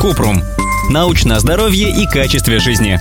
Купрум. Научное здоровье и качестве жизни.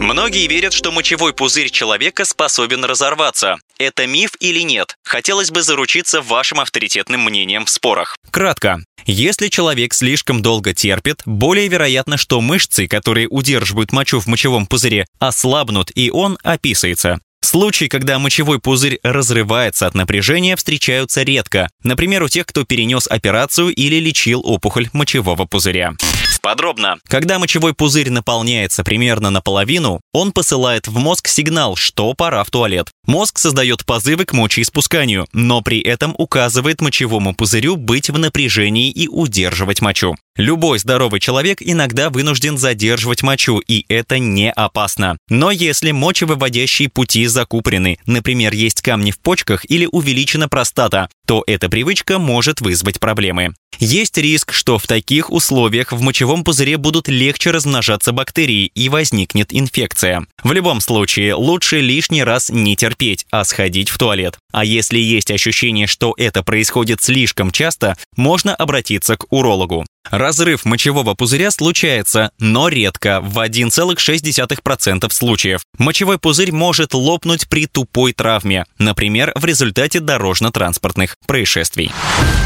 Многие верят, что мочевой пузырь человека способен разорваться. Это миф или нет? Хотелось бы заручиться вашим авторитетным мнением в спорах. Кратко. Если человек слишком долго терпит, более вероятно, что мышцы, которые удерживают мочу в мочевом пузыре, ослабнут и он описывается. Случаи, когда мочевой пузырь разрывается от напряжения, встречаются редко. Например, у тех, кто перенес операцию или лечил опухоль мочевого пузыря. Подробно. Когда мочевой пузырь наполняется примерно наполовину, он посылает в мозг сигнал, что пора в туалет. Мозг создает позывы к мочеиспусканию, но при этом указывает мочевому пузырю быть в напряжении и удерживать мочу. Любой здоровый человек иногда вынужден задерживать мочу, и это не опасно. Но если мочевыводящие пути закупорены, например, есть камни в почках или увеличена простата, то эта привычка может вызвать проблемы. Есть риск, что в таких условиях в мочевом пузыре будут легче размножаться бактерии и возникнет инфекция. В любом случае, лучше лишний раз не терпеть, а сходить в туалет. А если есть ощущение, что это происходит слишком часто, можно обратиться к урологу. Разрыв мочевого пузыря случается, но редко, в 1,6% случаев. Мочевой пузырь может лопнуть при тупой травме, например, в результате дорожно-транспортных происшествий.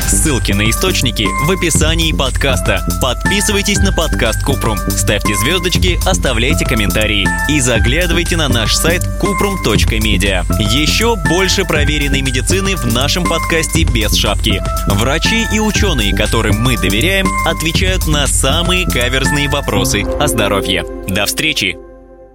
Ссылки на источники в описании подкаста. Подписывайтесь на подкаст Купрум, ставьте звездочки, оставляйте комментарии и заглядывайте на наш сайт kuprum.media. Еще больше проверенной медицины в нашем подкасте без шапки. Врачи и ученые, которым мы доверяем, отвечают на самые каверзные вопросы о здоровье. До встречи!